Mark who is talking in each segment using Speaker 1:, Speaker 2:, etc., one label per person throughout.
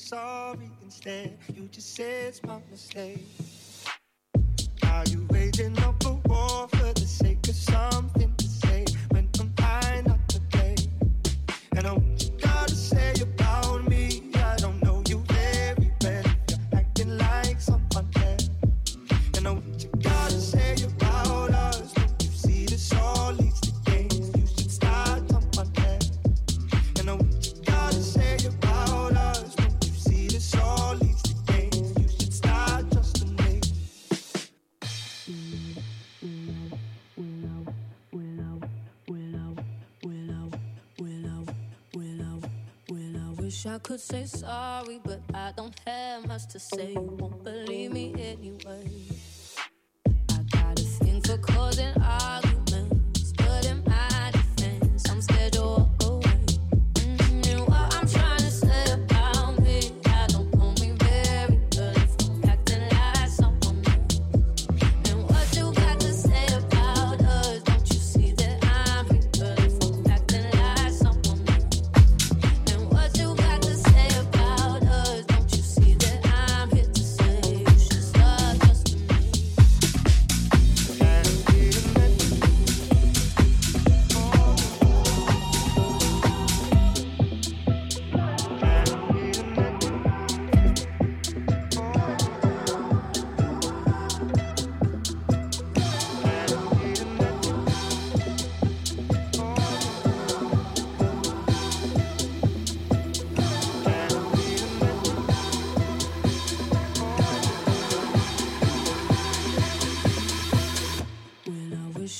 Speaker 1: sorry
Speaker 2: instead. You just said it's my mistake. Are you waiting up for? say
Speaker 3: sorry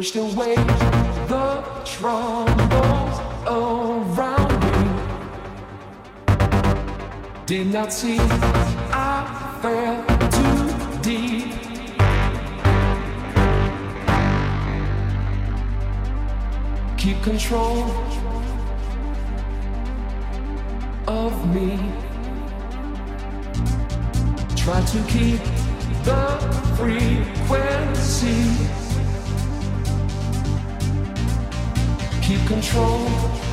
Speaker 4: Pushed away the troubles around me. Did not see I fell too deep. Keep control of me. Try to keep the frequency. Keep control